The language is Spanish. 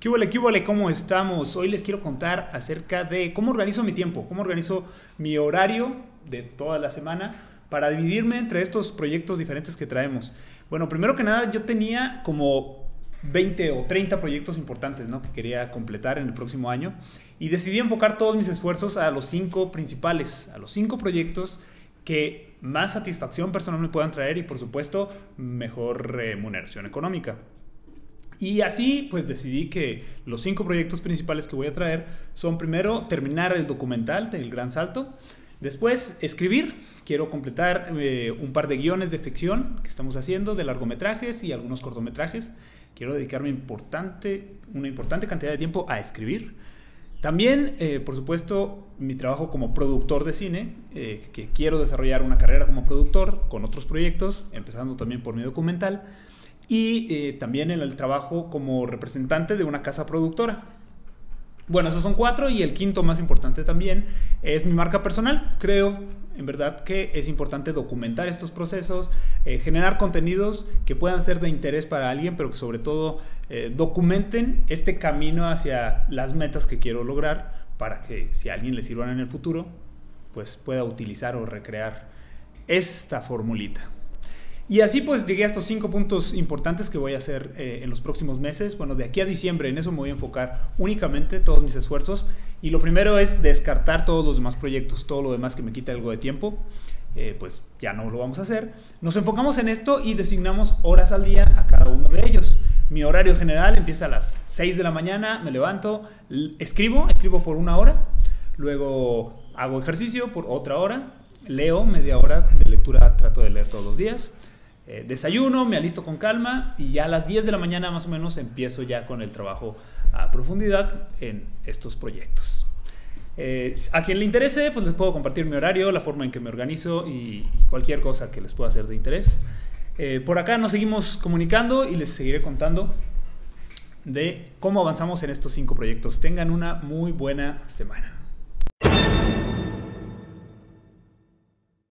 ¿Qué huele, qué huele? ¿Cómo estamos? Hoy les quiero contar acerca de cómo organizo mi tiempo, cómo organizo mi horario de toda la semana para dividirme entre estos proyectos diferentes que traemos. Bueno, primero que nada, yo tenía como 20 o 30 proyectos importantes ¿no? que quería completar en el próximo año y decidí enfocar todos mis esfuerzos a los cinco principales, a los cinco proyectos que más satisfacción personal me puedan traer y por supuesto mejor remuneración económica. Y así pues decidí que los cinco proyectos principales que voy a traer son primero terminar el documental del Gran Salto, después escribir, quiero completar eh, un par de guiones de ficción que estamos haciendo, de largometrajes y algunos cortometrajes, quiero dedicarme importante, una importante cantidad de tiempo a escribir. También, eh, por supuesto, mi trabajo como productor de cine, eh, que quiero desarrollar una carrera como productor con otros proyectos, empezando también por mi documental y eh, también en el trabajo como representante de una casa productora. Bueno, esos son cuatro y el quinto más importante también es mi marca personal. Creo en verdad que es importante documentar estos procesos, eh, generar contenidos que puedan ser de interés para alguien, pero que sobre todo eh, documenten este camino hacia las metas que quiero lograr para que si a alguien le sirvan en el futuro, pues pueda utilizar o recrear esta formulita. Y así pues llegué a estos cinco puntos importantes que voy a hacer eh, en los próximos meses. Bueno, de aquí a diciembre en eso me voy a enfocar únicamente todos mis esfuerzos. Y lo primero es descartar todos los demás proyectos, todo lo demás que me quita algo de tiempo. Eh, pues ya no lo vamos a hacer. Nos enfocamos en esto y designamos horas al día a cada uno de ellos. Mi horario general empieza a las 6 de la mañana, me levanto, escribo, escribo por una hora, luego hago ejercicio por otra hora, leo media hora de lectura, trato de leer todos los días eh, desayuno, me alisto con calma y ya a las 10 de la mañana más o menos empiezo ya con el trabajo a profundidad en estos proyectos. Eh, a quien le interese, pues les puedo compartir mi horario, la forma en que me organizo y, cualquier cosa que les pueda ser de interés. Eh, por acá nos seguimos comunicando y les seguiré contando de cómo avanzamos en estos cinco proyectos. Tengan una muy buena semana.